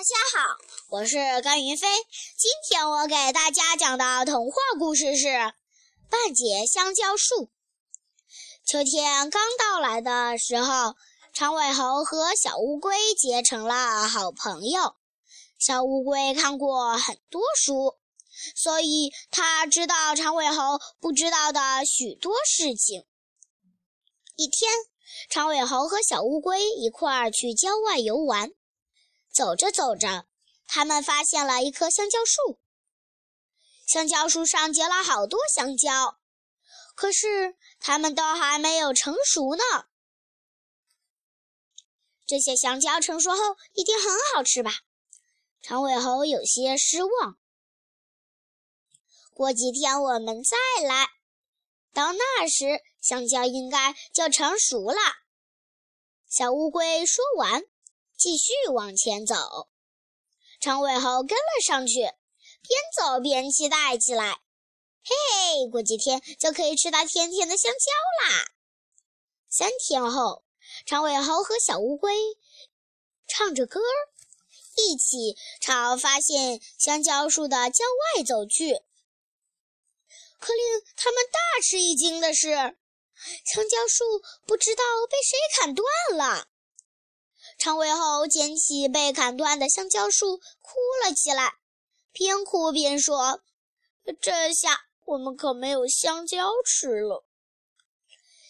大家好，我是甘云飞。今天我给大家讲的童话故事是《半截香蕉树》。秋天刚到来的时候，长尾猴和小乌龟结成了好朋友。小乌龟看过很多书，所以它知道长尾猴不知道的许多事情。一天，长尾猴和小乌龟一块儿去郊外游玩。走着走着，他们发现了一棵香蕉树。香蕉树上结了好多香蕉，可是它们都还没有成熟呢。这些香蕉成熟后一定很好吃吧？长尾猴有些失望。过几天我们再来，到那时香蕉应该就成熟了。小乌龟说完。继续往前走，长尾猴跟了上去，边走边期待起来。嘿嘿，过几天就可以吃到甜甜的香蕉啦！三天后，长尾猴和小乌龟唱着歌，一起朝发现香蕉树的郊外走去。可令他们大吃一惊的是，香蕉树不知道被谁砍断了。长尾猴捡起被砍断的香蕉树，哭了起来，边哭边说：“这下我们可没有香蕉吃了。”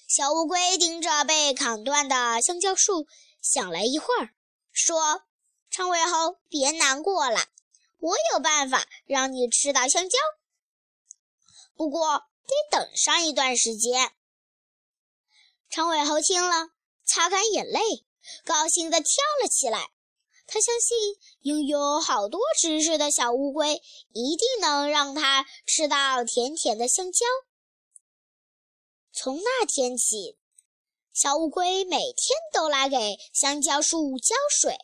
小乌龟盯着被砍断的香蕉树，想了一会儿，说：“长尾猴，别难过了，我有办法让你吃到香蕉，不过得等上一段时间。”长尾猴听了，擦干眼泪。高兴地跳了起来。他相信拥有好多知识的小乌龟一定能让他吃到甜甜的香蕉。从那天起，小乌龟每天都来给香蕉树浇水。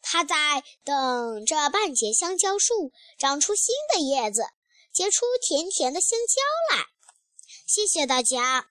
它在等着半截香蕉树长出新的叶子，结出甜甜的香蕉来。谢谢大家。